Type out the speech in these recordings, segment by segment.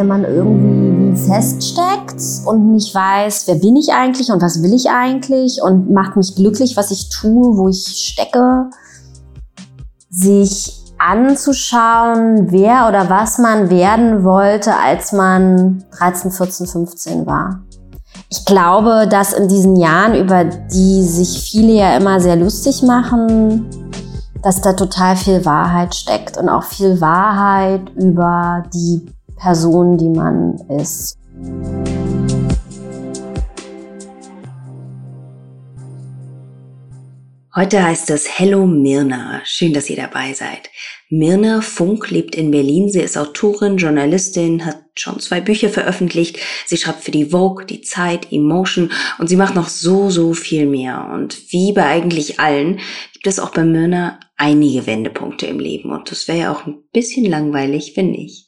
wenn man irgendwie feststeckt und nicht weiß, wer bin ich eigentlich und was will ich eigentlich und macht mich glücklich, was ich tue, wo ich stecke, sich anzuschauen, wer oder was man werden wollte, als man 13, 14, 15 war. Ich glaube, dass in diesen Jahren, über die sich viele ja immer sehr lustig machen, dass da total viel Wahrheit steckt und auch viel Wahrheit über die Person, die man ist. Heute heißt es Hello Mirna. Schön, dass ihr dabei seid. Mirna Funk lebt in Berlin. Sie ist Autorin, Journalistin, hat schon zwei Bücher veröffentlicht. Sie schreibt für die Vogue, die Zeit, Emotion und sie macht noch so, so viel mehr. Und wie bei eigentlich allen gibt es auch bei Mirna einige Wendepunkte im Leben. Und das wäre ja auch ein bisschen langweilig, wenn nicht.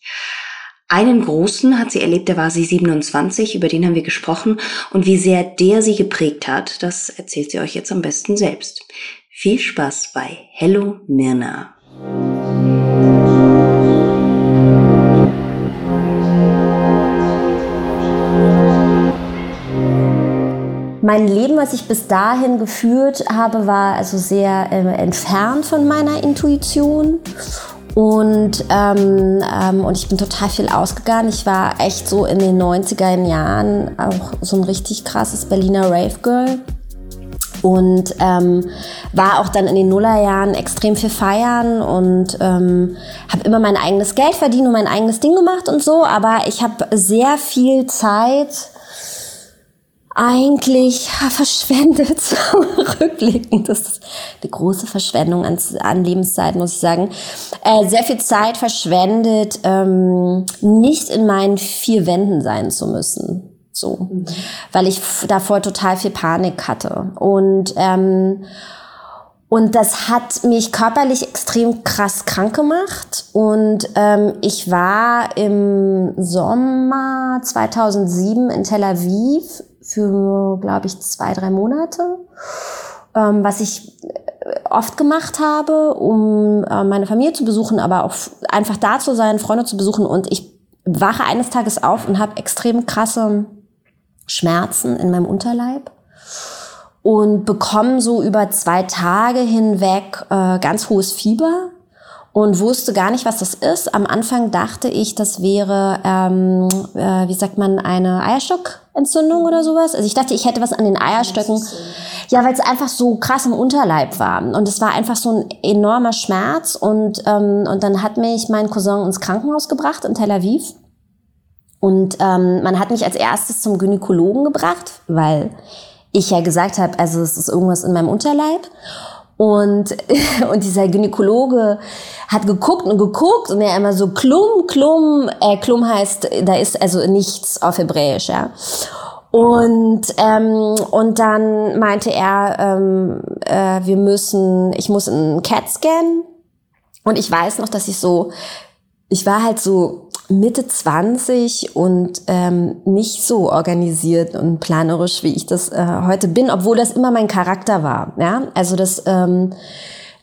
Einen großen hat sie erlebt, da war sie 27, über den haben wir gesprochen. Und wie sehr der sie geprägt hat, das erzählt sie euch jetzt am besten selbst. Viel Spaß bei Hello Mirna. Mein Leben, was ich bis dahin geführt habe, war also sehr äh, entfernt von meiner Intuition. Und, ähm, ähm, und ich bin total viel ausgegangen. Ich war echt so in den 90er Jahren auch so ein richtig krasses Berliner Rave Girl. Und ähm, war auch dann in den Nullerjahren extrem viel feiern und ähm, habe immer mein eigenes Geld verdient und mein eigenes Ding gemacht und so. Aber ich habe sehr viel Zeit eigentlich verschwendet, rückblickend. Das ist eine große Verschwendung an, an Lebenszeit, muss ich sagen. Äh, sehr viel Zeit verschwendet, ähm, nicht in meinen vier Wänden sein zu müssen. So, mhm. weil ich davor total viel Panik hatte. Und, ähm, und das hat mich körperlich extrem krass krank gemacht. Und ähm, ich war im Sommer 2007 in Tel Aviv für, glaube ich, zwei, drei Monate, ähm, was ich äh, oft gemacht habe, um äh, meine Familie zu besuchen, aber auch einfach da zu sein, Freunde zu besuchen. Und ich wache eines Tages auf und habe extrem krasse Schmerzen in meinem Unterleib und bekomme so über zwei Tage hinweg äh, ganz hohes Fieber und wusste gar nicht, was das ist. Am Anfang dachte ich, das wäre, ähm, äh, wie sagt man, eine Eierstockentzündung oder sowas. Also ich dachte, ich hätte was an den Eierstöcken. Ja, weil es einfach so krass im Unterleib war. Und es war einfach so ein enormer Schmerz. Und, ähm, und dann hat mich mein Cousin ins Krankenhaus gebracht in Tel Aviv. Und ähm, man hat mich als erstes zum Gynäkologen gebracht, weil ich ja gesagt habe, also es ist irgendwas in meinem Unterleib. Und, und dieser Gynäkologe hat geguckt und geguckt und er immer so Klum, Klum, äh, Klum heißt, da ist also nichts auf Hebräisch, ja. Und, ähm, und dann meinte er, ähm, äh, wir müssen, ich muss einen CAT scannen. Und ich weiß noch, dass ich so, ich war halt so Mitte 20 und ähm, nicht so organisiert und planerisch, wie ich das äh, heute bin, obwohl das immer mein Charakter war. Ja, also das. Ähm,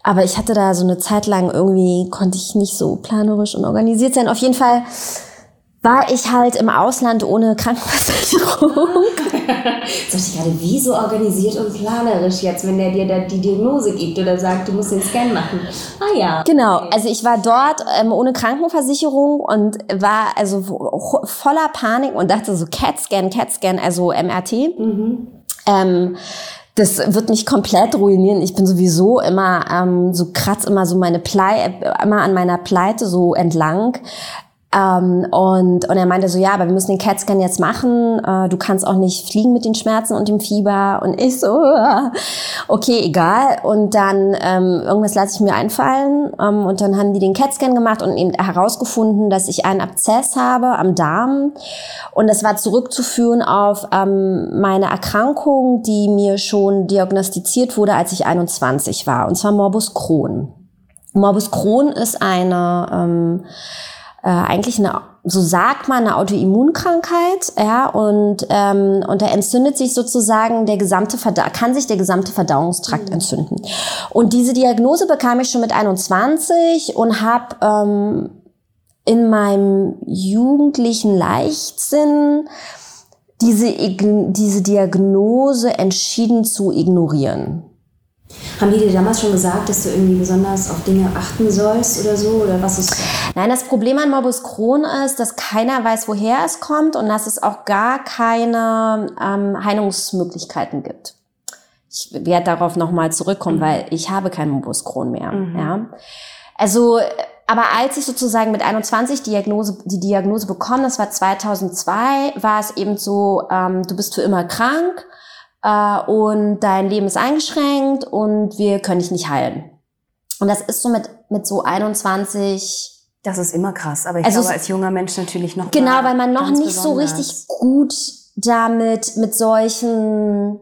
aber ich hatte da so eine Zeit lang irgendwie konnte ich nicht so planerisch und organisiert sein. Auf jeden Fall war ich halt im Ausland ohne Krankenversicherung. Sag ich gerade, wie so organisiert und planerisch jetzt, wenn der dir da die Diagnose gibt oder sagt, du musst den Scan machen. Ah ja. Genau, also ich war dort ähm, ohne Krankenversicherung und war also voller Panik und dachte so CAT-Scan, CAT-Scan, also MRT. Mhm. Ähm, das wird mich komplett ruinieren. Ich bin sowieso immer ähm, so kratz immer so meine Pleite, immer an meiner Pleite so entlang. Ähm, und, und er meinte so, ja, aber wir müssen den CAT-Scan jetzt machen. Äh, du kannst auch nicht fliegen mit den Schmerzen und dem Fieber. Und ich so, okay, egal. Und dann ähm, irgendwas lasse ich mir einfallen. Ähm, und dann haben die den CAT-Scan gemacht und herausgefunden, dass ich einen Abzess habe am Darm. Und das war zurückzuführen auf ähm, meine Erkrankung, die mir schon diagnostiziert wurde, als ich 21 war. Und zwar Morbus Crohn. Morbus Crohn ist eine... Ähm, äh, eigentlich eine, so sagt man, eine Autoimmunkrankheit, ja, und, ähm, und da entzündet sich sozusagen der gesamte Verda kann sich der gesamte Verdauungstrakt mhm. entzünden. Und diese Diagnose bekam ich schon mit 21 und habe ähm, in meinem jugendlichen Leichtsinn diese, diese Diagnose entschieden zu ignorieren. Haben die dir damals schon gesagt, dass du irgendwie besonders auf Dinge achten sollst oder so? Oder was ist? Nein, das Problem an Morbus Crohn ist, dass keiner weiß, woher es kommt und dass es auch gar keine ähm, Heilungsmöglichkeiten gibt. Ich werde darauf nochmal zurückkommen, mhm. weil ich habe keinen Morbus Crohn mehr. Mhm. Ja. Also, aber als ich sozusagen mit 21 Diagnose, die Diagnose bekommen, das war 2002, war es eben so, ähm, du bist für immer krank äh, und dein Leben ist eingeschränkt und wir können dich nicht heilen. Und das ist so mit, mit so 21. Das ist immer krass, aber ich also glaube, als junger Mensch natürlich noch. Genau, weil man noch nicht so richtig gut damit, mit solchen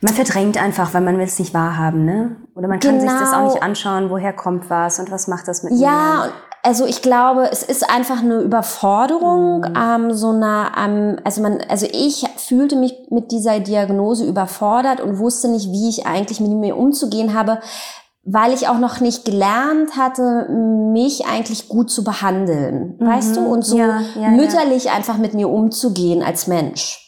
man verdrängt einfach, weil man will es nicht wahrhaben, ne? Oder man kann genau. sich das auch nicht genau. anschauen, woher kommt was und was macht das mit ja, mir. Ja, also ich glaube, es ist einfach eine Überforderung, mhm. ähm, so eine, ähm, also man, also ich fühlte mich mit dieser Diagnose überfordert und wusste nicht, wie ich eigentlich mit mir umzugehen habe, weil ich auch noch nicht gelernt hatte, mich eigentlich gut zu behandeln, mhm. weißt du, mhm. und so ja, ja, mütterlich ja. einfach mit mir umzugehen als Mensch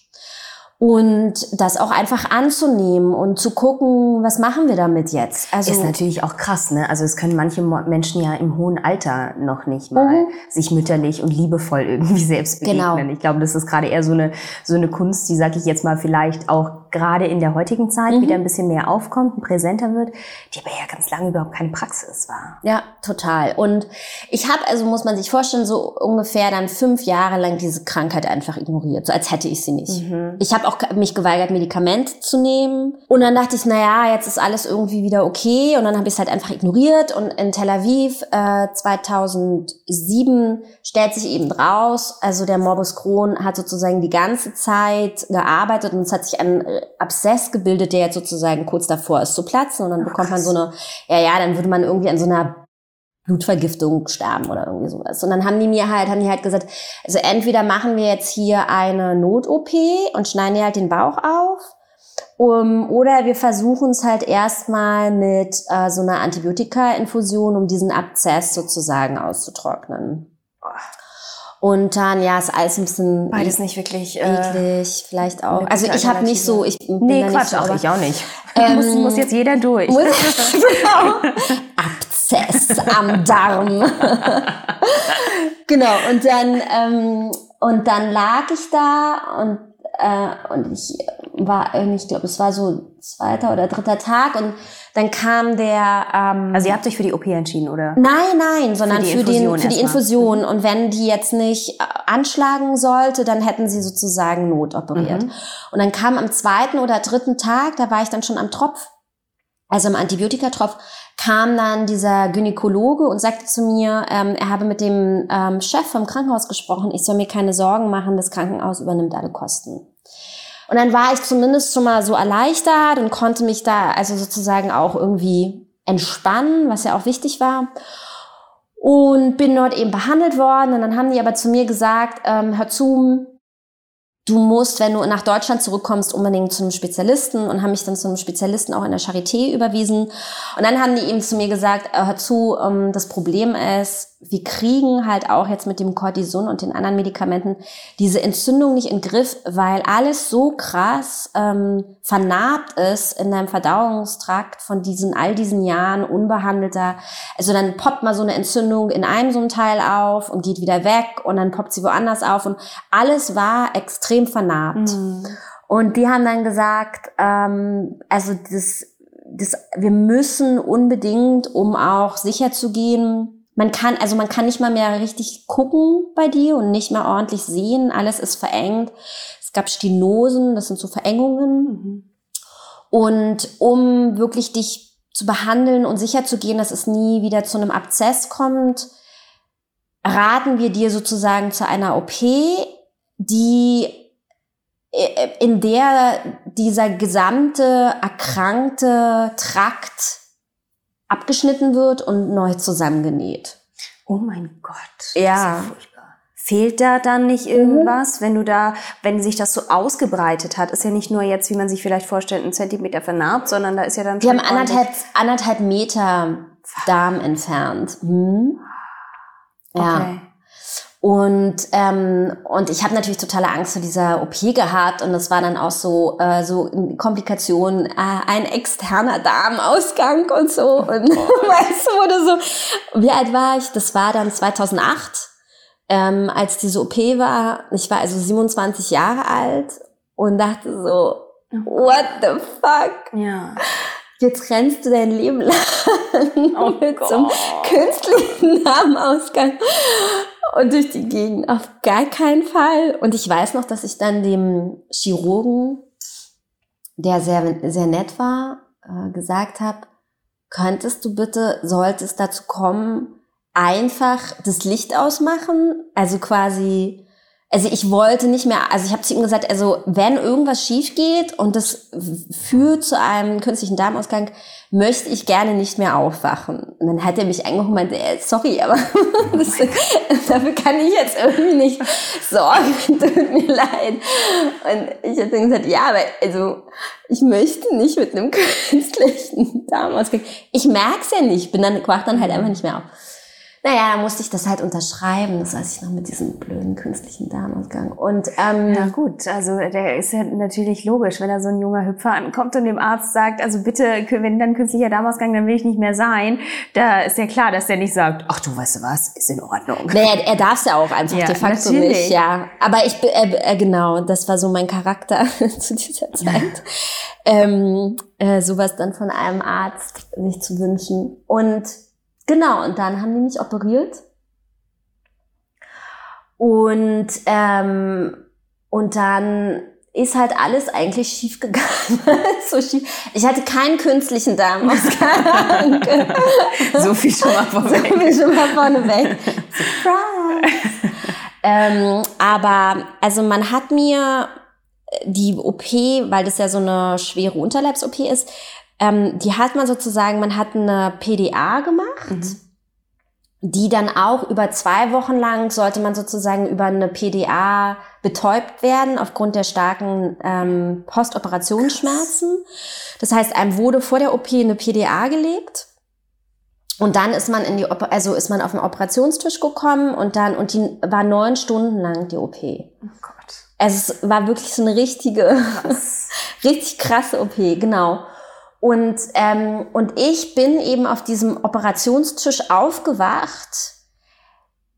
und das auch einfach anzunehmen und zu gucken, was machen wir damit jetzt? Also ist natürlich auch krass, ne? Also es können manche Menschen ja im hohen Alter noch nicht mal mhm. sich mütterlich und liebevoll irgendwie selbst begegnen. Genau. Ich glaube, das ist gerade eher so eine so eine Kunst, die sag ich jetzt mal vielleicht auch gerade in der heutigen Zeit mhm. wieder ein bisschen mehr aufkommt und präsenter wird, die aber ja ganz lange überhaupt keine Praxis war. Ja, total. Und ich habe also muss man sich vorstellen, so ungefähr dann fünf Jahre lang diese Krankheit einfach ignoriert, so als hätte ich sie nicht. Mhm. Ich habe auch mich geweigert, Medikamente zu nehmen. Und dann dachte ich, na ja, jetzt ist alles irgendwie wieder okay. Und dann habe ich es halt einfach ignoriert. Und in Tel Aviv äh, 2007 stellt sich eben raus, also der Morbus Crohn hat sozusagen die ganze Zeit gearbeitet und es hat sich ein Abszess gebildet, der jetzt sozusagen kurz davor ist zu platzen. Und dann bekommt man so eine, ja, ja, dann würde man irgendwie an so einer Blutvergiftung sterben oder irgendwie sowas. Und dann haben die mir halt, haben die halt gesagt, also entweder machen wir jetzt hier eine Not-OP und schneiden dir halt den Bauch auf, um, oder wir versuchen es halt erstmal mit äh, so einer Antibiotika-Infusion, um diesen Abszess sozusagen auszutrocknen. Und dann, ja, ist alles ein bisschen. Beides nicht wirklich. Äh, eklig, vielleicht auch. Also ich habe nicht so, ich bin Nee, Quatsch, so, auch ich auch nicht. Ähm, muss, muss jetzt jeder durch. Muss, genau. Abszess am Darm. genau, und dann, ähm, und dann lag ich da und, äh, und ich war irgendwie, ich glaube, es war so zweiter oder dritter Tag und dann kam der. Ähm, also ihr habt euch für die OP entschieden, oder? Nein, nein, sondern für, die den, für die Infusion. Und wenn die jetzt nicht äh, anschlagen sollte, dann hätten sie sozusagen notoperiert. Mhm. Und dann kam am zweiten oder dritten Tag, da war ich dann schon am Tropf, also am Antibiotikatropf, kam dann dieser Gynäkologe und sagte zu mir, ähm, er habe mit dem ähm, Chef vom Krankenhaus gesprochen, ich soll mir keine Sorgen machen, das Krankenhaus übernimmt alle Kosten. Und dann war ich zumindest schon mal so erleichtert und konnte mich da also sozusagen auch irgendwie entspannen, was ja auch wichtig war. Und bin dort eben behandelt worden. Und dann haben die aber zu mir gesagt, ähm, hör zu, du musst, wenn du nach Deutschland zurückkommst, unbedingt zu einem Spezialisten und haben mich dann zu einem Spezialisten auch in der Charité überwiesen. Und dann haben die eben zu mir gesagt, hör zu, ähm, das Problem ist, wir kriegen halt auch jetzt mit dem Cortison und den anderen Medikamenten diese Entzündung nicht in den Griff, weil alles so krass ähm, vernarbt ist in deinem Verdauungstrakt von diesen all diesen Jahren unbehandelter. Also dann poppt mal so eine Entzündung in einem so einem Teil auf und geht wieder weg und dann poppt sie woanders auf und alles war extrem vernarbt. Mhm. Und die haben dann gesagt, ähm, also das, das, wir müssen unbedingt, um auch sicher zu gehen, man kann, also man kann nicht mal mehr richtig gucken bei dir und nicht mehr ordentlich sehen. Alles ist verengt. Es gab Stenosen, das sind so Verengungen. Mhm. Und um wirklich dich zu behandeln und sicher zu gehen, dass es nie wieder zu einem Abzess kommt, raten wir dir sozusagen zu einer OP, die äh, in der dieser gesamte erkrankte Trakt abgeschnitten wird und neu zusammengenäht. Oh mein Gott. Ja. ja Fehlt da dann nicht mhm. irgendwas, mhm. wenn du da, wenn sich das so ausgebreitet hat, ist ja nicht nur jetzt, wie man sich vielleicht vorstellt, ein Zentimeter vernarbt, sondern da ist ja dann schon. Wir haben anderthalb, anderthalb Meter Darm entfernt. Mhm. Ja. Okay. Und, ähm, und ich habe natürlich totale Angst vor dieser OP gehabt und das war dann auch so, äh, so Komplikationen, äh, ein externer Darmausgang und so. Und weißt du, wurde so, wie alt war ich? Das war dann 2008, ähm, als diese OP war. Ich war also 27 Jahre alt und dachte so, what the fuck? Ja. Jetzt rennst du dein Leben lang oh mit so einem künstlichen Darmausgang und durch die Gegend. Auf gar keinen Fall. Und ich weiß noch, dass ich dann dem Chirurgen, der sehr, sehr nett war, äh, gesagt habe, könntest du bitte, sollte es dazu kommen, einfach das Licht ausmachen? Also quasi also ich wollte nicht mehr, also ich habe zu ihm gesagt, also wenn irgendwas schief geht und das führt zu einem künstlichen Darmausgang, möchte ich gerne nicht mehr aufwachen. Und dann hat er mich angeguckt und meinte, äh, sorry, aber das, dafür kann ich jetzt irgendwie nicht sorgen, tut mir leid. Und ich habe dann gesagt, ja, aber also ich möchte nicht mit einem künstlichen Darmausgang. Ich merk's ja nicht, bin dann, wach dann halt einfach nicht mehr auf. Naja, da musste ich das halt unterschreiben. Das weiß ich noch mit diesem blöden künstlichen Darmausgang. Und ähm, ja gut, also der ist ja natürlich logisch, wenn da so ein junger Hüpfer ankommt und dem Arzt sagt, also bitte, wenn dann künstlicher Darmausgang, dann will ich nicht mehr sein. Da ist ja klar, dass der nicht sagt, ach du weißt du was, ist in Ordnung. Naja, er darf es ja auch einfach ja, de facto natürlich. nicht, ja. Aber ich äh, äh, genau, das war so mein Charakter zu dieser Zeit. ähm, äh, sowas dann von einem Arzt sich zu wünschen. Und Genau, und dann haben die mich operiert. Und, ähm, und dann ist halt alles eigentlich schief gegangen. so schief. Ich hatte keinen künstlichen Darmausgang. so viel schon mal vorweg. So viel schon mal vorneweg. Surprise! ähm, aber also man hat mir die OP, weil das ja so eine schwere Unterleibs-OP ist, ähm, die hat man sozusagen, man hat eine PDA gemacht. Mhm. Die dann auch über zwei Wochen lang sollte man sozusagen über eine PDA betäubt werden aufgrund der starken ähm, Postoperationsschmerzen. Das heißt, einem wurde vor der OP eine PDA gelegt. Und dann ist man in die, also ist man auf den Operationstisch gekommen und dann, und die war neun Stunden lang die OP. Oh Gott. Also es war wirklich so eine richtige, Krass. richtig krasse OP, genau. Und, ähm, und ich bin eben auf diesem Operationstisch aufgewacht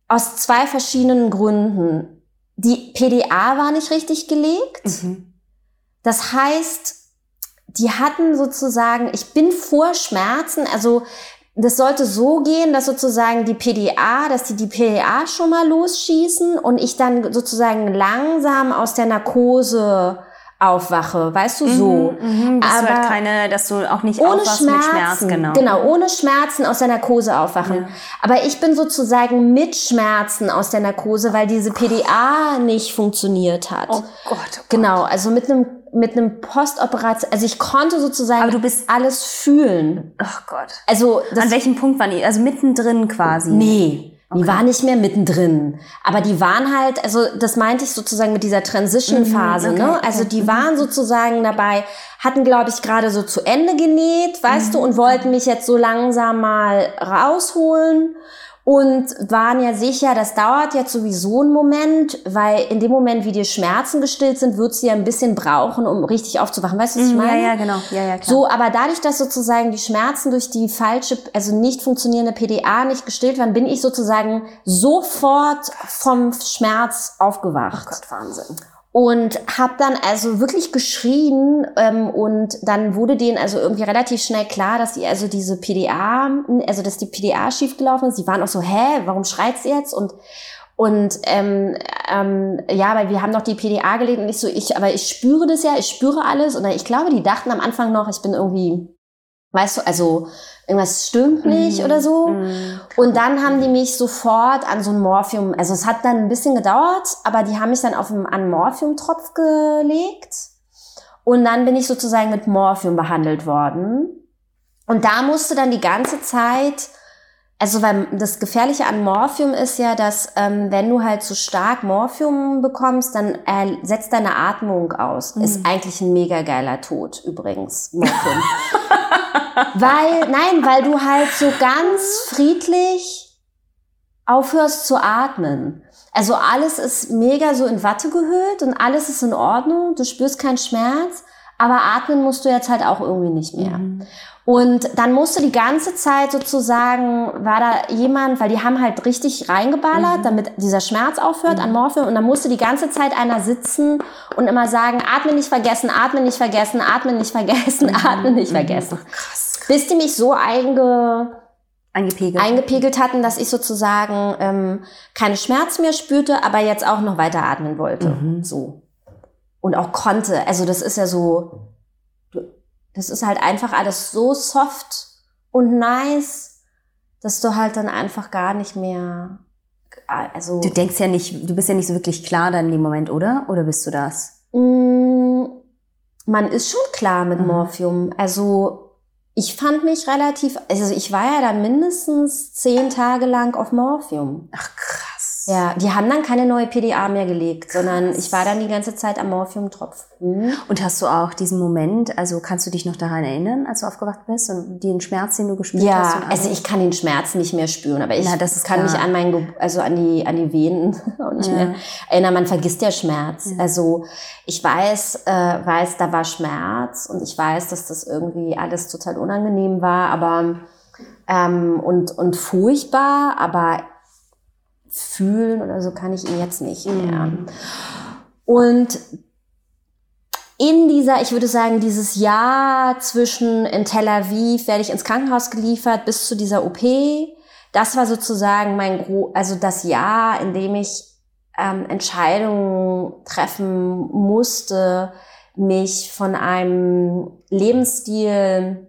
aus zwei verschiedenen Gründen. Die PDA war nicht richtig gelegt. Mhm. Das heißt, die hatten sozusagen, ich bin vor Schmerzen, also das sollte so gehen, dass sozusagen die PDA, dass die die PDA schon mal losschießen und ich dann sozusagen langsam aus der Narkose aufwache, weißt du, so. Mhm, mhm, dass Aber du halt keine, dass du auch nicht ohne Schmerzen, mit Schmerz, genau. Genau, ohne Schmerzen aus der Narkose aufwachen. Ja. Aber ich bin sozusagen mit Schmerzen aus der Narkose, weil diese PDA nicht funktioniert hat. Oh Gott. Oh Gott. Genau, also mit einem mit einem Postoperation, also ich konnte sozusagen Aber du bist alles fühlen. Ach Gott. Also an welchem Punkt waren die? Also mittendrin quasi. Nee. Die waren nicht mehr mittendrin. Aber die waren halt, also das meinte ich sozusagen mit dieser Transition-Phase, mhm, okay, ne? Also die mhm. waren sozusagen dabei, hatten, glaube ich, gerade so zu Ende genäht, weißt mhm. du, und wollten mich jetzt so langsam mal rausholen und waren ja sicher, das dauert jetzt sowieso einen Moment, weil in dem Moment, wie die Schmerzen gestillt sind, wird sie ja ein bisschen brauchen, um richtig aufzuwachen. Weißt du, was ich mhm, meine? Ja, ja, genau. Ja, ja, klar. So, aber dadurch, dass sozusagen die Schmerzen durch die falsche, also nicht funktionierende PDA nicht gestillt waren, bin ich sozusagen sofort vom Schmerz aufgewacht. Oh Gott, Wahnsinn und habe dann also wirklich geschrien ähm, und dann wurde denen also irgendwie relativ schnell klar, dass sie also diese PDA, also dass die PDA schiefgelaufen ist. Sie waren auch so, hä, warum schreit sie jetzt? Und und ähm, ähm, ja, weil wir haben noch die PDA gelegt und ich so, ich, aber ich spüre das ja, ich spüre alles. Und ich glaube, die dachten am Anfang noch, ich bin irgendwie, weißt du, also irgendwas stimmt nicht mhm. oder so. Mhm. Und dann haben die mich sofort an so ein Morphium, also es hat dann ein bisschen gedauert, aber die haben mich dann auf einen, an Morphiumtropf gelegt. Und dann bin ich sozusagen mit Morphium behandelt worden. Und da musste dann die ganze Zeit, also weil das Gefährliche an Morphium ist ja, dass ähm, wenn du halt zu stark Morphium bekommst, dann äh, setzt deine Atmung aus. Mhm. Ist eigentlich ein mega geiler Tod übrigens, Morphium. weil, nein, weil du halt so ganz friedlich aufhörst zu atmen. Also alles ist mega so in Watte gehüllt und alles ist in Ordnung. Du spürst keinen Schmerz, aber atmen musst du jetzt halt auch irgendwie nicht mehr. Mhm. Und dann musste die ganze Zeit sozusagen, war da jemand, weil die haben halt richtig reingeballert, mhm. damit dieser Schmerz aufhört mhm. an Morphium. Und dann musste die ganze Zeit einer sitzen und immer sagen, atme nicht vergessen, atme nicht vergessen, atme nicht vergessen, mhm. atme nicht vergessen. Krass, krass. Bis die mich so einge eingepegelt. eingepegelt hatten, dass ich sozusagen ähm, keine Schmerzen mehr spürte, aber jetzt auch noch weiter atmen wollte. Mhm. So. Und auch konnte. Also das ist ja so, das ist halt einfach alles so soft und nice, dass du halt dann einfach gar nicht mehr. Also du denkst ja nicht, du bist ja nicht so wirklich klar dann in dem Moment, oder? Oder bist du das? Mm, man ist schon klar mit mhm. Morphium. Also ich fand mich relativ, also ich war ja da mindestens zehn Tage lang auf Morphium. Ach krass. Ja, die haben dann keine neue PDA mehr gelegt, Krass. sondern ich war dann die ganze Zeit am Morphiumtropf. Mhm. Und hast du auch diesen Moment, also kannst du dich noch daran erinnern, als du aufgewacht bist und den Schmerz, den du gespürt ja, hast? Ja, also ich kann den Schmerz nicht mehr spüren, aber ich Na, das kann klar. mich an meinen, also an die, an die Venen auch nicht ja. mehr erinnern. Man vergisst ja Schmerz. Ja. Also ich weiß, äh, weiß, da war Schmerz und ich weiß, dass das irgendwie alles total unangenehm war, aber ähm, und, und furchtbar, aber fühlen oder so kann ich ihn jetzt nicht mehr. Mhm. Und in dieser, ich würde sagen, dieses Jahr zwischen in Tel Aviv werde ich ins Krankenhaus geliefert bis zu dieser OP. Das war sozusagen mein, Gro also das Jahr, in dem ich ähm, Entscheidungen treffen musste, mich von einem Lebensstil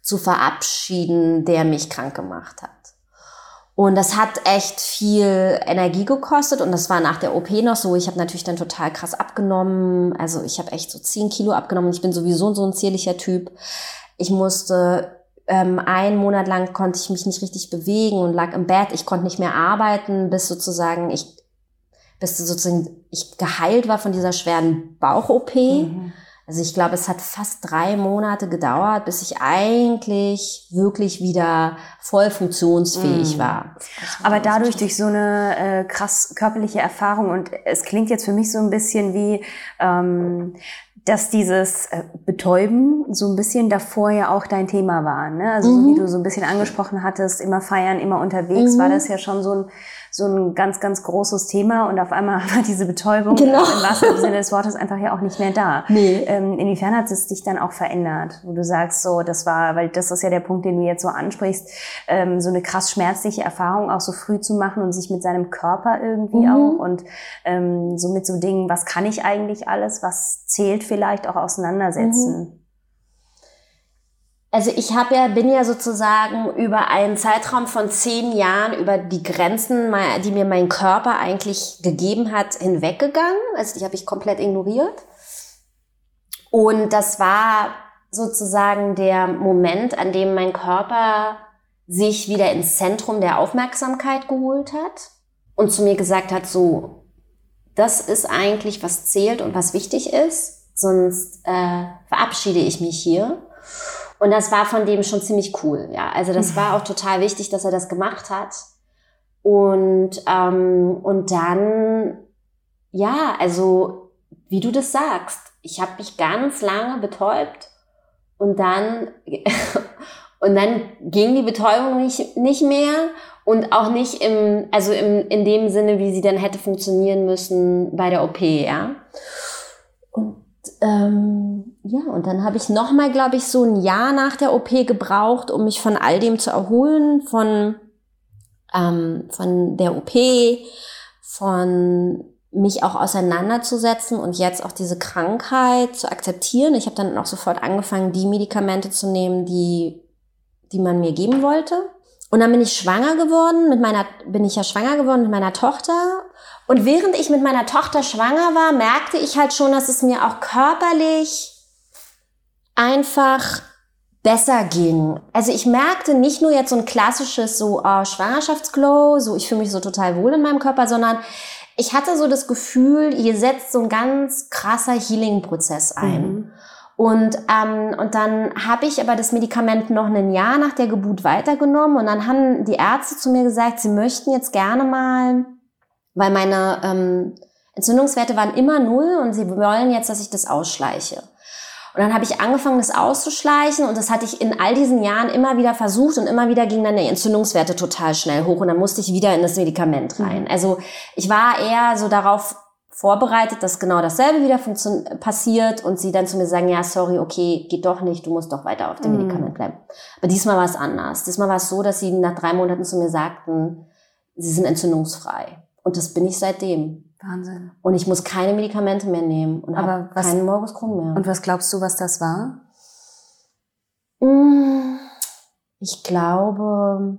zu verabschieden, der mich krank gemacht hat. Und das hat echt viel Energie gekostet und das war nach der OP noch so. Ich habe natürlich dann total krass abgenommen. Also ich habe echt so 10 Kilo abgenommen. Ich bin sowieso so ein zierlicher Typ. Ich musste ähm, einen Monat lang konnte ich mich nicht richtig bewegen und lag im Bett. Ich konnte nicht mehr arbeiten, bis sozusagen ich bis sozusagen ich geheilt war von dieser schweren Bauch-OP. Mhm. Also ich glaube, es hat fast drei Monate gedauert, bis ich eigentlich wirklich wieder voll funktionsfähig mm. war. Aber dadurch durch so eine äh, krass körperliche Erfahrung und es klingt jetzt für mich so ein bisschen wie ähm, dass dieses äh, Betäuben so ein bisschen davor ja auch dein Thema war. Ne? Also mhm. so wie du so ein bisschen angesprochen hattest, immer feiern, immer unterwegs, mhm. war das ja schon so ein so ein ganz, ganz großes Thema und auf einmal war diese Betäubung genau. im wahrsten Sinne des Wortes einfach ja auch nicht mehr da. Nee. Ähm, inwiefern hat es dich dann auch verändert, wo du sagst, so, das war, weil das ist ja der Punkt, den du jetzt so ansprichst, ähm, so eine krass schmerzliche Erfahrung auch so früh zu machen und sich mit seinem Körper irgendwie mhm. auch und ähm, so mit so Dingen, was kann ich eigentlich alles, was zählt vielleicht auch auseinandersetzen. Mhm. Also ich habe ja, bin ja sozusagen über einen Zeitraum von zehn Jahren über die Grenzen, die mir mein Körper eigentlich gegeben hat, hinweggegangen. Also die habe ich komplett ignoriert. Und das war sozusagen der Moment, an dem mein Körper sich wieder ins Zentrum der Aufmerksamkeit geholt hat und zu mir gesagt hat, so, das ist eigentlich, was zählt und was wichtig ist, sonst äh, verabschiede ich mich hier. Und das war von dem schon ziemlich cool. Ja, also das war auch total wichtig, dass er das gemacht hat. Und ähm, und dann ja, also wie du das sagst, ich habe mich ganz lange betäubt und dann und dann ging die Betäubung nicht nicht mehr und auch nicht im also im in dem Sinne, wie sie dann hätte funktionieren müssen bei der OP, ja. Und ähm, ja, und dann habe ich nochmal, glaube ich, so ein Jahr nach der OP gebraucht, um mich von all dem zu erholen, von, ähm, von der OP, von mich auch auseinanderzusetzen und jetzt auch diese Krankheit zu akzeptieren. Ich habe dann auch sofort angefangen, die Medikamente zu nehmen, die, die man mir geben wollte. Und dann bin ich schwanger geworden, mit meiner, bin ich ja schwanger geworden mit meiner Tochter und während ich mit meiner Tochter schwanger war, merkte ich halt schon, dass es mir auch körperlich einfach besser ging. Also ich merkte nicht nur jetzt so ein klassisches so oh, Schwangerschaftsglow, so ich fühle mich so total wohl in meinem Körper, sondern ich hatte so das Gefühl, hier setzt so ein ganz krasser Healing-Prozess ein. Mhm. Und, ähm, und dann habe ich aber das Medikament noch ein Jahr nach der Geburt weitergenommen und dann haben die Ärzte zu mir gesagt, sie möchten jetzt gerne mal weil meine ähm, Entzündungswerte waren immer null und sie wollen jetzt, dass ich das ausschleiche. Und dann habe ich angefangen, das auszuschleichen und das hatte ich in all diesen Jahren immer wieder versucht und immer wieder gingen dann die Entzündungswerte total schnell hoch und dann musste ich wieder in das Medikament rein. Mhm. Also ich war eher so darauf vorbereitet, dass genau dasselbe wieder passiert und sie dann zu mir sagen, ja, sorry, okay, geht doch nicht, du musst doch weiter auf dem mhm. Medikament bleiben. Aber diesmal war es anders. Diesmal war es so, dass sie nach drei Monaten zu mir sagten, sie sind entzündungsfrei. Und das bin ich seitdem. Wahnsinn. Und ich muss keine Medikamente mehr nehmen und habe keinen Crohn mehr. Und was glaubst du, was das war? Mm, ich glaube,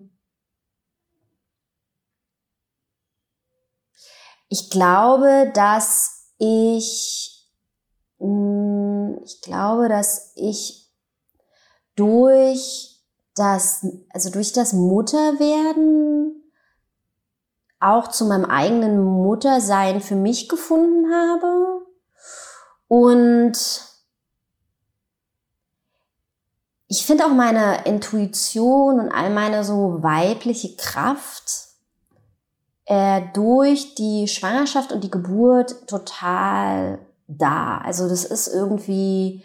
ich glaube, dass ich, mm, ich glaube, dass ich durch das, also durch das Mutterwerden auch zu meinem eigenen Muttersein für mich gefunden habe. Und ich finde auch meine Intuition und all meine so weibliche Kraft äh, durch die Schwangerschaft und die Geburt total da. Also das ist irgendwie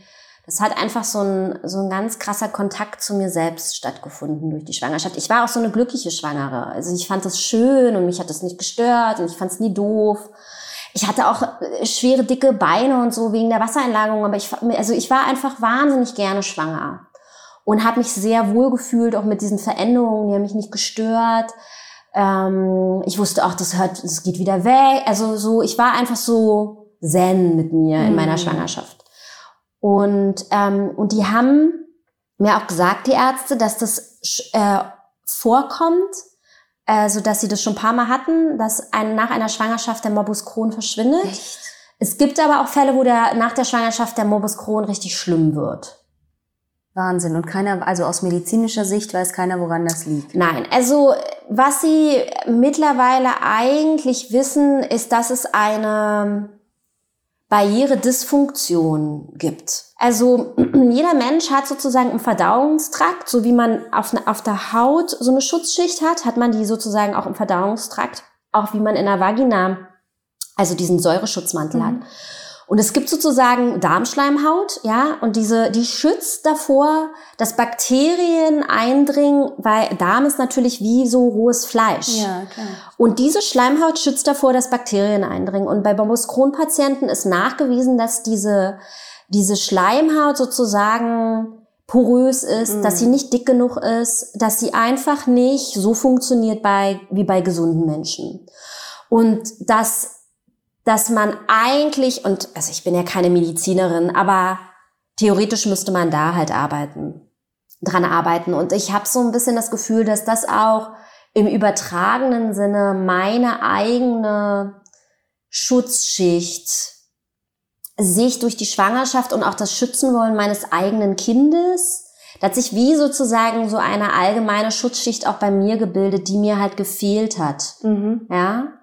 es hat einfach so ein, so ein ganz krasser Kontakt zu mir selbst stattgefunden durch die Schwangerschaft. Ich war auch so eine glückliche Schwangere. Also ich fand das schön und mich hat das nicht gestört und ich fand es nie doof. Ich hatte auch äh, schwere, dicke Beine und so wegen der Wassereinlagerung, aber ich, also ich war einfach wahnsinnig gerne schwanger und habe mich sehr wohl gefühlt, auch mit diesen Veränderungen, die haben mich nicht gestört. Ähm, ich wusste auch, das hört, das geht wieder weg. Also so, ich war einfach so zen mit mir in meiner mhm. Schwangerschaft. Und, ähm, und die haben mir auch gesagt, die Ärzte, dass das äh, vorkommt, äh, so dass sie das schon ein paar Mal hatten, dass ein, nach einer Schwangerschaft der Morbus Crohn verschwindet. Echt? Es gibt aber auch Fälle, wo der, nach der Schwangerschaft der Morbus Crohn richtig schlimm wird. Wahnsinn. Und keiner, also aus medizinischer Sicht weiß keiner, woran das liegt. Nein, also was sie mittlerweile eigentlich wissen, ist, dass es eine Barriere-Dysfunktion gibt. Also jeder Mensch hat sozusagen im Verdauungstrakt, so wie man auf, ne, auf der Haut so eine Schutzschicht hat, hat man die sozusagen auch im Verdauungstrakt, auch wie man in der Vagina, also diesen Säureschutzmantel mhm. hat. Und es gibt sozusagen Darmschleimhaut, ja, und diese, die schützt davor, dass Bakterien eindringen, weil Darm ist natürlich wie so rohes Fleisch. Ja, klar. Und diese Schleimhaut schützt davor, dass Bakterien eindringen. Und bei Bambus Crohn-Patienten ist nachgewiesen, dass diese, diese Schleimhaut sozusagen porös ist, mhm. dass sie nicht dick genug ist, dass sie einfach nicht so funktioniert bei, wie bei gesunden Menschen. Und dass dass man eigentlich, und also ich bin ja keine Medizinerin, aber theoretisch müsste man da halt arbeiten, dran arbeiten. Und ich habe so ein bisschen das Gefühl, dass das auch im übertragenen Sinne meine eigene Schutzschicht sich durch die Schwangerschaft und auch das Schützenwollen meines eigenen Kindes, da hat sich wie sozusagen so eine allgemeine Schutzschicht auch bei mir gebildet, die mir halt gefehlt hat. Mhm. Ja.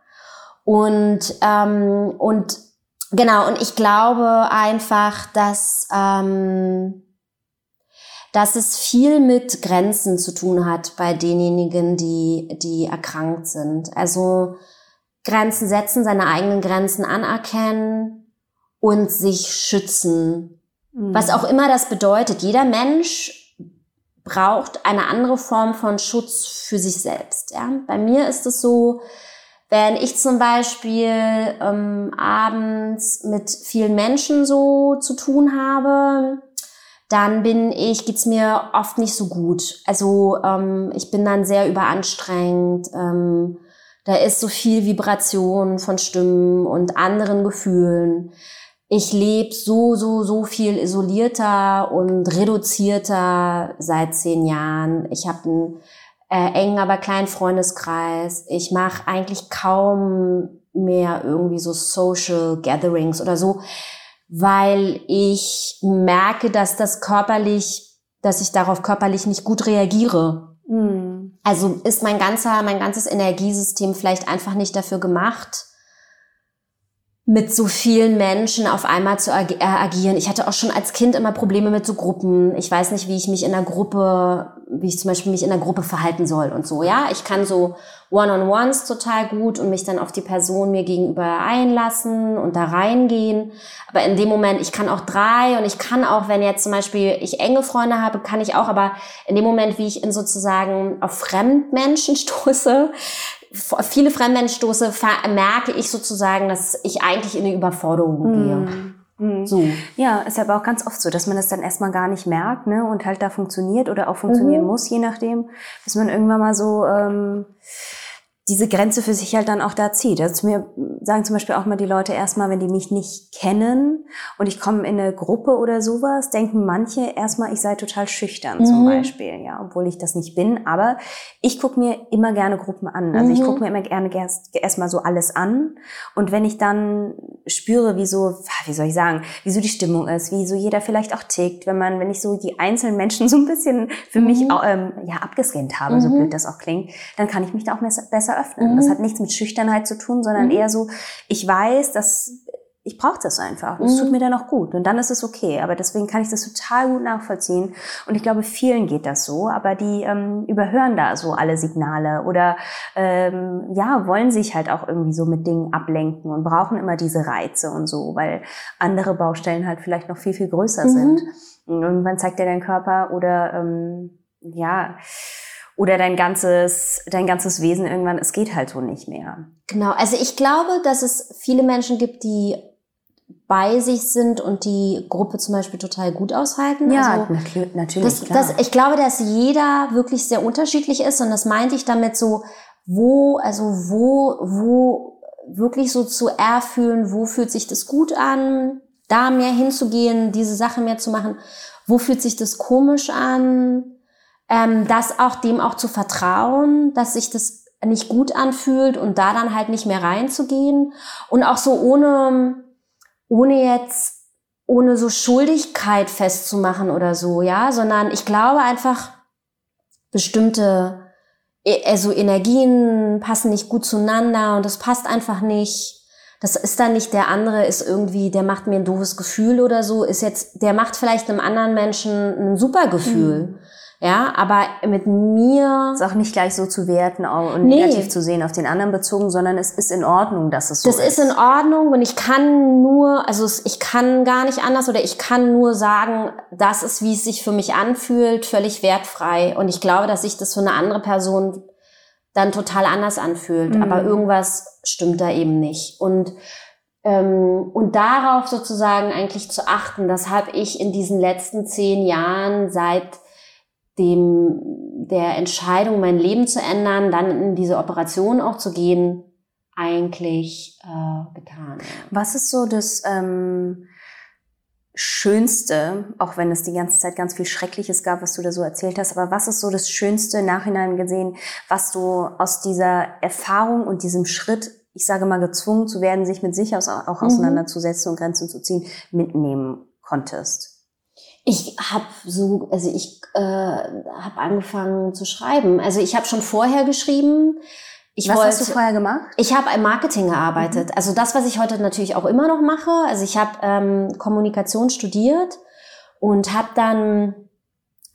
Und, ähm, und genau, und ich glaube einfach, dass, ähm, dass es viel mit Grenzen zu tun hat bei denjenigen, die, die erkrankt sind. Also Grenzen setzen, seine eigenen Grenzen anerkennen und sich schützen. Mhm. Was auch immer das bedeutet. Jeder Mensch braucht eine andere Form von Schutz für sich selbst. Ja? Bei mir ist es so, wenn ich zum Beispiel ähm, abends mit vielen Menschen so zu tun habe, dann bin ich, geht's mir oft nicht so gut. Also ähm, ich bin dann sehr überanstrengt. Ähm, da ist so viel Vibration von Stimmen und anderen Gefühlen. Ich lebe so, so, so viel isolierter und reduzierter seit zehn Jahren. Ich habe ein äh, engen, aber kleinen Freundeskreis. Ich mache eigentlich kaum mehr irgendwie so Social Gatherings oder so, weil ich merke, dass das körperlich, dass ich darauf körperlich nicht gut reagiere. Mhm. Also ist mein ganzer, mein ganzes Energiesystem vielleicht einfach nicht dafür gemacht, mit so vielen Menschen auf einmal zu ag äh, agieren. Ich hatte auch schon als Kind immer Probleme mit so Gruppen. Ich weiß nicht, wie ich mich in einer Gruppe, wie ich zum Beispiel mich in einer Gruppe verhalten soll und so. Ja, ich kann so One-on-Ones total gut und mich dann auf die Person mir gegenüber einlassen und da reingehen. Aber in dem Moment, ich kann auch drei und ich kann auch, wenn jetzt zum Beispiel ich enge Freunde habe, kann ich auch, aber in dem Moment, wie ich in sozusagen auf Fremdmenschen stoße, viele Fremdmenschen stoße, merke ich sozusagen, dass ich eigentlich in eine Überforderung gehe. Mhm. Mhm. So. Ja, ist aber auch ganz oft so, dass man das dann erstmal gar nicht merkt, ne, und halt da funktioniert oder auch funktionieren mhm. muss, je nachdem, bis man irgendwann mal so ähm, diese Grenze für sich halt dann auch da zieht. Also zu mir sagen zum Beispiel auch mal die Leute erstmal, wenn die mich nicht kennen und ich komme in eine Gruppe oder sowas, denken manche erstmal, ich sei total schüchtern mhm. zum Beispiel, ja, obwohl ich das nicht bin. Aber ich gucke mir immer gerne Gruppen an. Also mhm. ich gucke mir immer gerne erstmal so alles an. Und wenn ich dann spüre, wie so, wie soll ich sagen, wie so die Stimmung ist, wie so jeder vielleicht auch tickt, wenn man, wenn ich so die einzelnen Menschen so ein bisschen für mhm. mich ähm, ja abgescannt habe, so mhm. blöd das auch klingt, dann kann ich mich da auch besser öffnen. Mhm. Das hat nichts mit Schüchternheit zu tun, sondern mhm. eher so, ich weiß, dass ich brauche das einfach. Das mhm. tut mir dann auch gut. Und dann ist es okay. Aber deswegen kann ich das total gut nachvollziehen. Und ich glaube, vielen geht das so. Aber die ähm, überhören da so alle Signale oder ähm, ja, wollen sich halt auch irgendwie so mit Dingen ablenken und brauchen immer diese Reize und so, weil andere Baustellen halt vielleicht noch viel, viel größer mhm. sind. Und irgendwann zeigt dir dein Körper oder ähm, ja, oder dein ganzes, dein ganzes Wesen irgendwann, es geht halt so nicht mehr. Genau, also ich glaube, dass es viele Menschen gibt, die bei sich sind und die Gruppe zum Beispiel total gut aushalten. Ja, also, natürlich. Das, das, ich glaube, dass jeder wirklich sehr unterschiedlich ist und das meinte ich damit so, wo, also wo, wo wirklich so zu erfühlen, wo fühlt sich das gut an, da mehr hinzugehen, diese Sache mehr zu machen, wo fühlt sich das komisch an, ähm, das auch dem auch zu vertrauen, dass sich das nicht gut anfühlt und da dann halt nicht mehr reinzugehen und auch so ohne ohne jetzt ohne so Schuldigkeit festzumachen oder so, ja, sondern ich glaube einfach bestimmte e, also Energien passen nicht gut zueinander und das passt einfach nicht. Das ist dann nicht der andere ist irgendwie, der macht mir ein doofes Gefühl oder so, ist jetzt, der macht vielleicht einem anderen Menschen ein super Gefühl. Mhm. Ja, aber mit mir. Ist auch nicht gleich so zu werten und nee. negativ zu sehen auf den anderen bezogen, sondern es ist in Ordnung, dass es so das ist. Das ist in Ordnung und ich kann nur, also ich kann gar nicht anders oder ich kann nur sagen, das ist, wie es sich für mich anfühlt, völlig wertfrei. Und ich glaube, dass sich das für eine andere Person dann total anders anfühlt. Mhm. Aber irgendwas stimmt da eben nicht. Und ähm, und darauf sozusagen eigentlich zu achten, das habe ich in diesen letzten zehn Jahren seit dem, der Entscheidung, mein Leben zu ändern, dann in diese Operation auch zu gehen, eigentlich äh, getan. Was ist so das ähm, Schönste, auch wenn es die ganze Zeit ganz viel Schreckliches gab, was du da so erzählt hast, aber was ist so das Schönste Nachhinein gesehen, was du aus dieser Erfahrung und diesem Schritt, ich sage mal gezwungen zu werden, sich mit sich auch mhm. auseinanderzusetzen und Grenzen zu ziehen, mitnehmen konntest? Ich habe so, also ich äh, habe angefangen zu schreiben. Also ich habe schon vorher geschrieben. Ich was wollte, hast du vorher gemacht? Ich habe im Marketing gearbeitet. Mhm. Also das, was ich heute natürlich auch immer noch mache. Also ich habe ähm, Kommunikation studiert und habe dann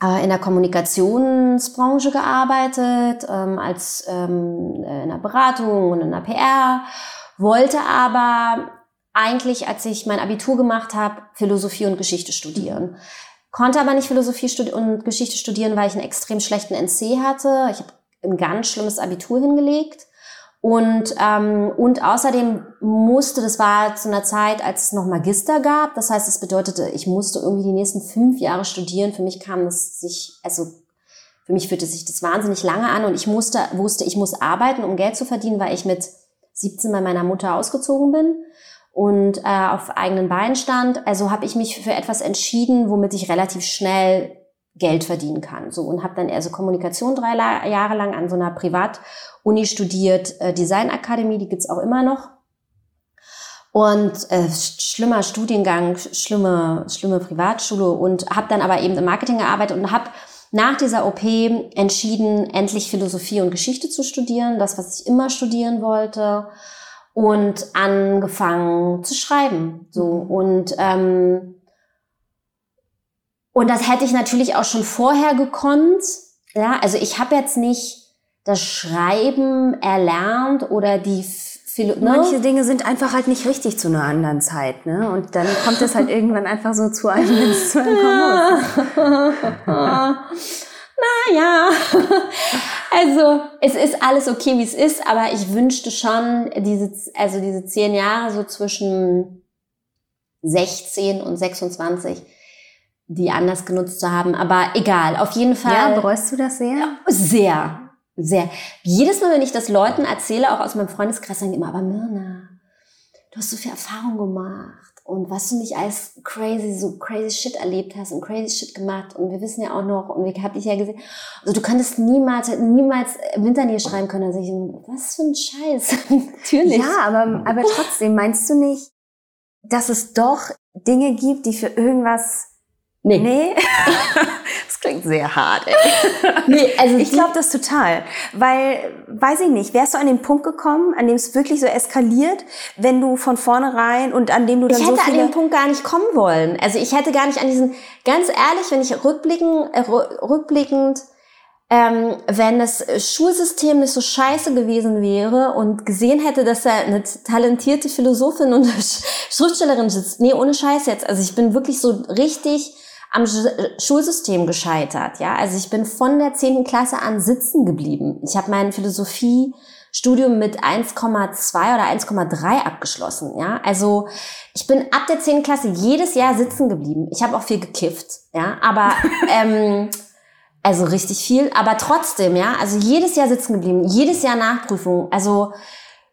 äh, in der Kommunikationsbranche gearbeitet, ähm, als ähm, in der Beratung und in der PR, wollte aber eigentlich, als ich mein Abitur gemacht habe, Philosophie und Geschichte studieren. Konnte aber nicht Philosophie und Geschichte studieren, weil ich einen extrem schlechten NC hatte. Ich habe ein ganz schlimmes Abitur hingelegt. Und, ähm, und außerdem musste, das war zu einer Zeit, als es noch Magister gab. Das heißt, es bedeutete, ich musste irgendwie die nächsten fünf Jahre studieren. Für mich kam das sich, also für mich fühlte sich das wahnsinnig lange an und ich musste, wusste, ich muss arbeiten, um Geld zu verdienen, weil ich mit 17 bei meiner Mutter ausgezogen bin und äh, auf eigenen Beinen stand. Also habe ich mich für etwas entschieden, womit ich relativ schnell Geld verdienen kann. So und habe dann eher so Kommunikation drei Jahre lang an so einer Privatuni studiert, äh, Designakademie, die gibt's auch immer noch. Und äh, schlimmer Studiengang, schlimme, schlimme Privatschule und habe dann aber eben im Marketing gearbeitet und habe nach dieser OP entschieden, endlich Philosophie und Geschichte zu studieren, das, was ich immer studieren wollte und angefangen zu schreiben. So Mhm. und ähm, und das hätte ich natürlich auch schon vorher gekonnt. Ja, also ich habe jetzt nicht das Schreiben erlernt oder die Philo ne? Manche Dinge sind einfach halt nicht richtig zu einer anderen Zeit, ne? Und dann kommt es halt irgendwann einfach so zu einem, wenn es zu einem muss. naja, also es ist alles okay, wie es ist, aber ich wünschte schon diese, also diese zehn Jahre so zwischen 16 und 26, die anders genutzt zu haben. Aber egal, auf jeden Fall. Ja, bereust du das sehr? Sehr, sehr. Jedes Mal, wenn ich das Leuten erzähle, auch aus meinem Freundeskreis, sagen die immer, aber Mirna, du hast so viel Erfahrung gemacht und was du nicht alles crazy, so crazy shit erlebt hast und crazy shit gemacht und wir wissen ja auch noch und wir haben dich ja gesehen, also du könntest niemals, niemals Winternähe schreiben können. Also ich, was für ein Scheiß. Natürlich. Ja, aber, aber trotzdem, meinst du nicht, dass es doch Dinge gibt, die für irgendwas Nee. Nee. das klingt sehr hart, ey. Nee, also Ich glaube das total. Weil, weiß ich nicht, wärst du an den Punkt gekommen, an dem es wirklich so eskaliert, wenn du von vornherein und an dem du dann ich so hätte an den Punkt gar nicht kommen wollen. Also ich hätte gar nicht an diesen, ganz ehrlich, wenn ich rückblickend, äh, rü- rückblickend ähm, wenn das Schulsystem nicht so scheiße gewesen wäre und gesehen hätte, dass da eine talentierte Philosophin und Sch- Schriftstellerin sitzt. Nee, ohne Scheiß jetzt. Also ich bin wirklich so richtig am Sch- Schulsystem gescheitert. Ja, also ich bin von der 10. Klasse an sitzen geblieben. Ich habe mein Philosophiestudium mit 1,2 oder 1,3 abgeschlossen. Ja, also ich bin ab der 10. Klasse jedes Jahr sitzen geblieben. Ich habe auch viel gekifft. Ja, aber ähm, also richtig viel, aber trotzdem, ja, also jedes Jahr sitzen geblieben, jedes Jahr Nachprüfung, also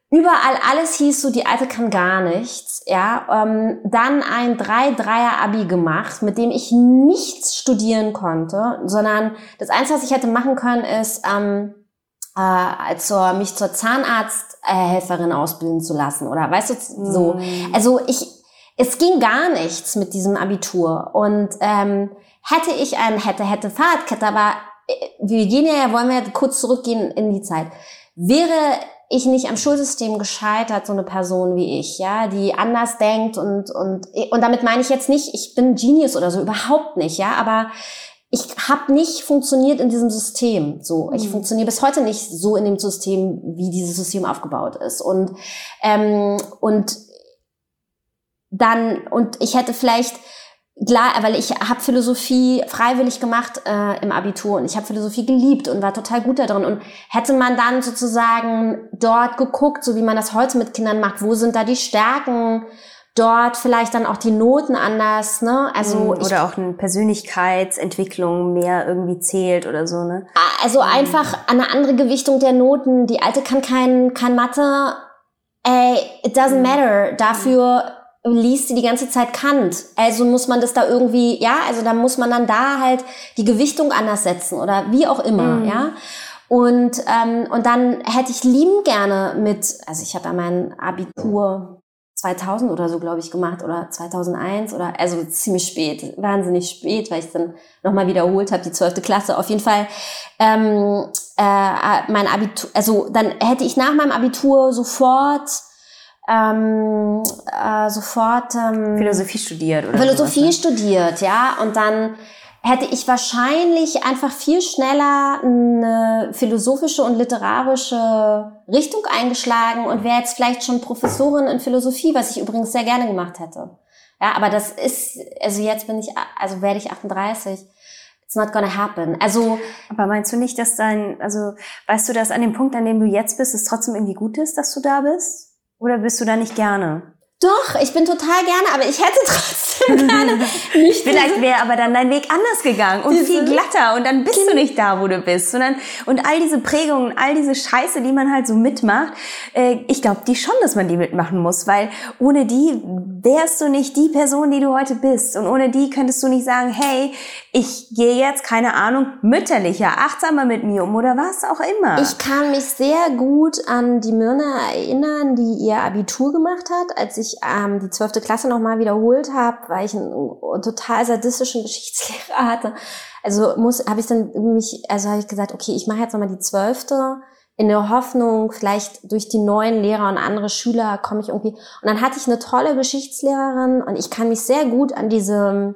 überall alles hieß so, die Alte kann gar nichts, ja, ähm, dann ein drei Dreier Abi gemacht, mit dem ich nichts studieren konnte, sondern das Einzige, was ich hätte machen können, ist ähm, äh, zur, mich zur Zahnarzthelferin ausbilden zu lassen oder weißt du so, Mm. also ich es ging gar nichts mit diesem Abitur und ähm, hätte ich ein hätte hätte Fahrradkette, aber äh, wir gehen ja, wollen wir kurz zurückgehen in die Zeit. Wäre ich nicht am Schulsystem gescheitert, so eine Person wie ich, ja, die anders denkt und und und damit meine ich jetzt nicht, ich bin Genius oder so, überhaupt nicht, ja, aber ich habe nicht funktioniert in diesem System. So, ich Mhm. funktioniere bis heute nicht so in dem System, wie dieses System aufgebaut ist. Und ähm, und dann und ich hätte vielleicht klar, weil ich habe Philosophie freiwillig gemacht äh, im Abitur und ich habe Philosophie geliebt und war total gut da drin und hätte man dann sozusagen dort geguckt, so wie man das heute mit Kindern macht, wo sind da die Stärken? Dort vielleicht dann auch die Noten anders, ne? Also ich oder auch eine Persönlichkeitsentwicklung mehr irgendwie zählt oder so, ne? Also einfach eine andere Gewichtung der Noten. Die alte kann kein, kein Mathe. Ey, it doesn't matter. Dafür liest sie die ganze Zeit Kant. Also muss man das da irgendwie, ja, also da muss man dann da halt die Gewichtung anders setzen oder wie auch immer, Mhm. ja. Und, ähm, und dann hätte ich lieben gerne mit, also ich habe ja mein Abitur 2000 oder so, glaube ich, gemacht oder 2001 oder also ziemlich spät, wahnsinnig spät, weil ich dann nochmal wiederholt habe, die 12. Klasse. Auf jeden Fall ähm, äh, mein Abitur, also dann hätte ich nach meinem Abitur sofort ähm, äh, sofort ähm, Philosophie studiert oder Philosophie sowas, studiert, ja, und dann hätte ich wahrscheinlich einfach viel schneller eine philosophische und literarische Richtung eingeschlagen und wäre jetzt vielleicht schon Professorin in Philosophie, was ich übrigens sehr gerne gemacht hätte. Ja, aber das ist, also jetzt bin ich, also werde ich 38. It's not gonna happen. Also, ne? Aber meinst du nicht, dass dein, also weißt du, dass an dem Punkt, an dem du jetzt bist, es trotzdem irgendwie gut ist, dass du da bist? Oder bist du da nicht gerne? Doch, ich bin total gerne, aber ich hätte trotzdem gerne nicht Vielleicht wäre aber dann dein Weg anders gegangen und viel glatter und dann bist du nicht da, wo du bist, sondern und all diese Prägungen, all diese Scheiße, die man halt so mitmacht, äh, ich glaube die schon, dass man die mitmachen muss, weil ohne die wärst du nicht die Person, die du heute bist und ohne die könntest du nicht sagen, hey, ich gehe jetzt keine Ahnung mütterlicher, achtsamer mit mir um oder was auch immer. Ich kann mich sehr gut an die Mirna erinnern, die ihr Abitur gemacht hat, als ich ähm, die zwölfte Klasse nochmal wiederholt habe, weil ich einen, total sadistischen Geschichtslehrer hatte. Also muss habe ich dann mich, also habe ich gesagt, okay, ich mache jetzt nochmal die zwölfte. in der Hoffnung, vielleicht durch die neuen Lehrer und andere Schüler komme ich irgendwie. Und dann hatte ich eine tolle Geschichtslehrerin und ich kann mich sehr gut an diese,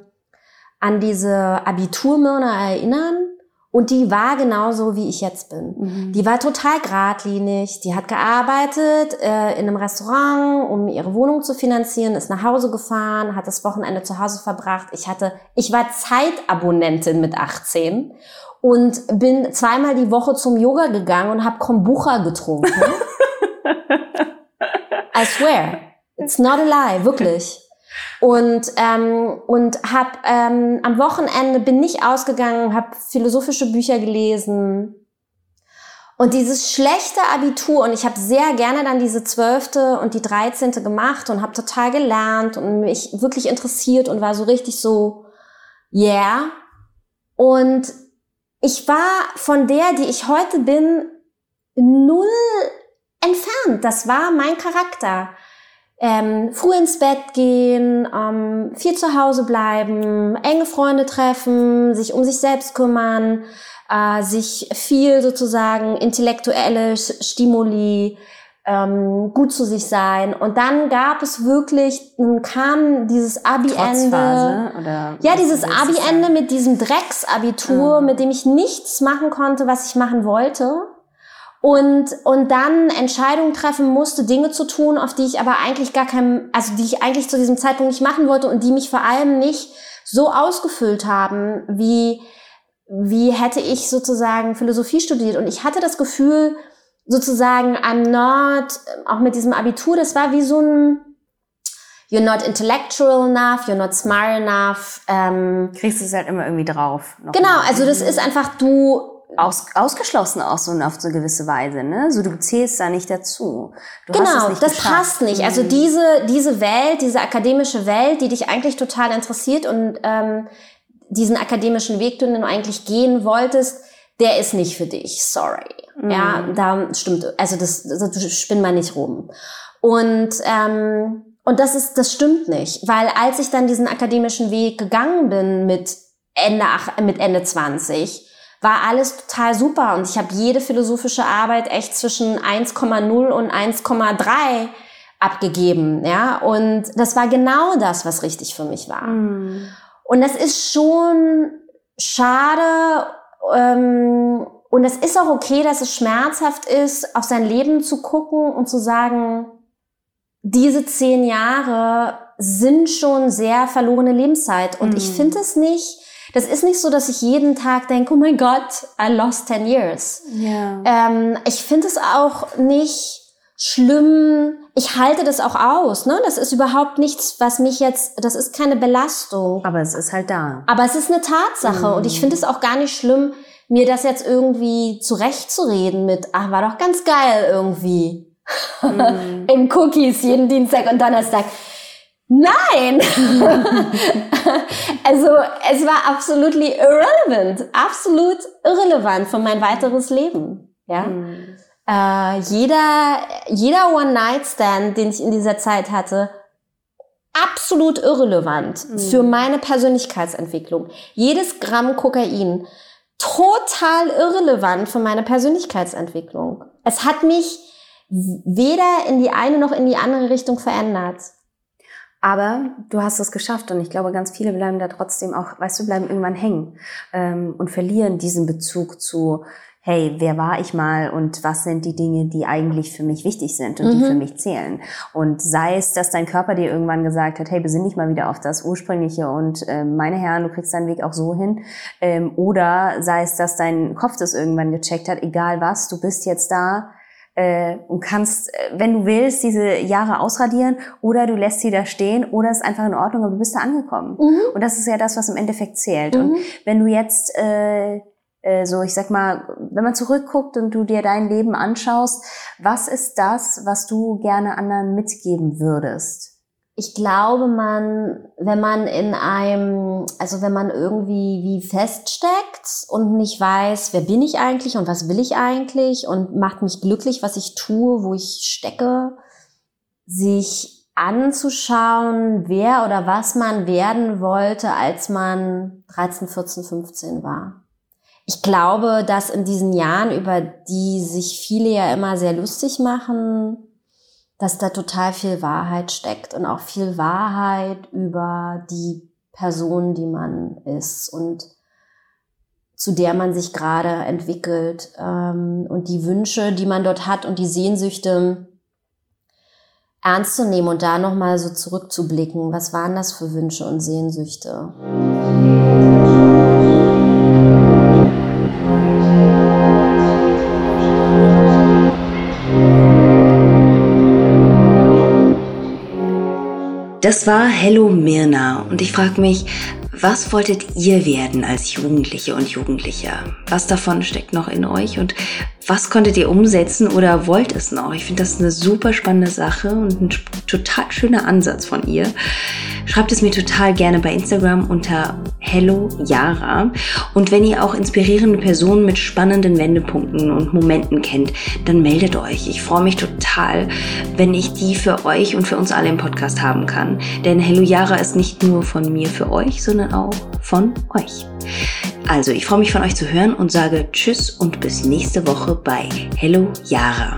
an diese Abiturmyrne erinnern. Und die war genauso, wie ich jetzt bin. Mhm. Die war total geradlinig. Die hat gearbeitet äh, in einem Restaurant, um ihre Wohnung zu finanzieren, ist nach Hause gefahren, hat das Wochenende zu Hause verbracht. Ich hatte, ich war Zeitabonnentin mit 18 und bin zweimal die Woche zum Yoga gegangen und habe Kombucha getrunken. I swear, it's not a lie, wirklich. Und ähm, und habe ähm, am Wochenende bin nicht ausgegangen, habe philosophische Bücher gelesen. Und dieses schlechte Abitur, und ich habe sehr gerne dann diese zwölfte und die dreizehnte gemacht und habe total gelernt und mich wirklich interessiert und war so richtig so, yeah. Und ich war von der, die ich heute bin, null entfernt. Das war mein Charakter. Ähm, früh ins Bett gehen, ähm, viel zu Hause bleiben, enge Freunde treffen, sich um sich selbst kümmern, äh, sich viel sozusagen intellektuelle Stimuli ähm, gut zu sich sein. Und dann gab es wirklich, dann kam dieses Abi-Ende. Ja, dieses Abi-Ende mit diesem Drecksabitur, mhm. mit dem ich nichts machen konnte, was ich machen wollte. Und, und dann Entscheidungen treffen musste, Dinge zu tun, auf die ich aber eigentlich gar kein, also die ich eigentlich zu diesem Zeitpunkt nicht machen wollte und die mich vor allem nicht so ausgefüllt haben, wie, wie hätte ich sozusagen Philosophie studiert. Und ich hatte das Gefühl, sozusagen I'm not, auch mit diesem Abitur, das war wie so ein You're not intellectual enough, you're not smart enough. Ähm, Kriegst du es halt immer irgendwie drauf. Genau, also das ist einfach du aus, ausgeschlossen auch so auf so eine gewisse Weise, ne? So du zählst da nicht dazu. Du genau, das geschafft. passt nicht. Also mhm. diese diese Welt, diese akademische Welt, die dich eigentlich total interessiert und ähm, diesen akademischen Weg, den du eigentlich gehen wolltest, der ist nicht für dich. Sorry. Mhm. Ja, da stimmt, also das, das spinn mal nicht rum. Und, ähm, und das ist, das stimmt nicht, weil als ich dann diesen akademischen Weg gegangen bin mit Ende, mit Ende 20, war alles total super und ich habe jede philosophische Arbeit echt zwischen 1,0 und 1,3 abgegeben, ja, und das war genau das, was richtig für mich war. Mhm. Und das ist schon schade, ähm, und es ist auch okay, dass es schmerzhaft ist, auf sein Leben zu gucken und zu sagen, diese zehn Jahre sind schon sehr verlorene Lebenszeit. Und mhm. ich finde es nicht, das ist nicht so, dass ich jeden Tag denke, oh mein Gott, I lost 10 years. Ja. Ähm, ich finde es auch nicht schlimm. Ich halte das auch aus. Ne? Das ist überhaupt nichts, was mich jetzt, das ist keine Belastung. Aber es ist halt da. Aber es ist eine Tatsache. Mhm. Und ich finde es auch gar nicht schlimm, mir das jetzt irgendwie zurechtzureden mit, ach, war doch ganz geil irgendwie. Mm. In Cookies jeden Dienstag und Donnerstag. Nein! also, es war absolut irrelevant. Absolut irrelevant für mein weiteres Leben. Ja? Mm. Äh, jeder, jeder One-Night-Stand, den ich in dieser Zeit hatte, absolut irrelevant mm. für meine Persönlichkeitsentwicklung. Jedes Gramm Kokain total irrelevant für meine Persönlichkeitsentwicklung. Es hat mich weder in die eine noch in die andere Richtung verändert. Aber du hast es geschafft und ich glaube, ganz viele bleiben da trotzdem auch, weißt du, bleiben irgendwann hängen ähm, und verlieren diesen Bezug zu, hey, wer war ich mal und was sind die Dinge, die eigentlich für mich wichtig sind und mhm. die für mich zählen. Und sei es, dass dein Körper dir irgendwann gesagt hat, hey, besinn dich mal wieder auf das Ursprüngliche und äh, meine Herren, du kriegst deinen Weg auch so hin. Ähm, oder sei es, dass dein Kopf das irgendwann gecheckt hat, egal was, du bist jetzt da, äh, und kannst, äh, wenn du willst, diese Jahre ausradieren oder du lässt sie da stehen oder es ist einfach in Ordnung, aber du bist da angekommen. Mhm. Und das ist ja das, was im Endeffekt zählt. Mhm. Und wenn du jetzt äh, äh, so, ich sag mal, wenn man zurückguckt und du dir dein Leben anschaust, was ist das, was du gerne anderen mitgeben würdest? Ich glaube, man, wenn man in einem, also wenn man irgendwie wie feststeckt und nicht weiß, wer bin ich eigentlich und was will ich eigentlich und macht mich glücklich, was ich tue, wo ich stecke, sich anzuschauen, wer oder was man werden wollte, als man 13, 14, 15 war. Ich glaube, dass in diesen Jahren, über die sich viele ja immer sehr lustig machen, dass da total viel Wahrheit steckt und auch viel Wahrheit über die Person, die man ist und zu der man sich gerade entwickelt ähm, und die Wünsche, die man dort hat und die Sehnsüchte ernst zu nehmen und da nochmal so zurückzublicken. Was waren das für Wünsche und Sehnsüchte? Das war Hello Mirna und ich frage mich, was wolltet ihr werden als Jugendliche und Jugendlicher? Was davon steckt noch in euch und was konntet ihr umsetzen oder wollt es noch? Ich finde das eine super spannende Sache und ein total schöner Ansatz von ihr. Schreibt es mir total gerne bei Instagram unter Hello Yara. Und wenn ihr auch inspirierende Personen mit spannenden Wendepunkten und Momenten kennt, dann meldet euch. Ich freue mich total, wenn ich die für euch und für uns alle im Podcast haben kann. Denn Hello Yara ist nicht nur von mir für euch, sondern auch von euch. Also, ich freue mich von euch zu hören und sage Tschüss und bis nächste Woche bei Hello Yara.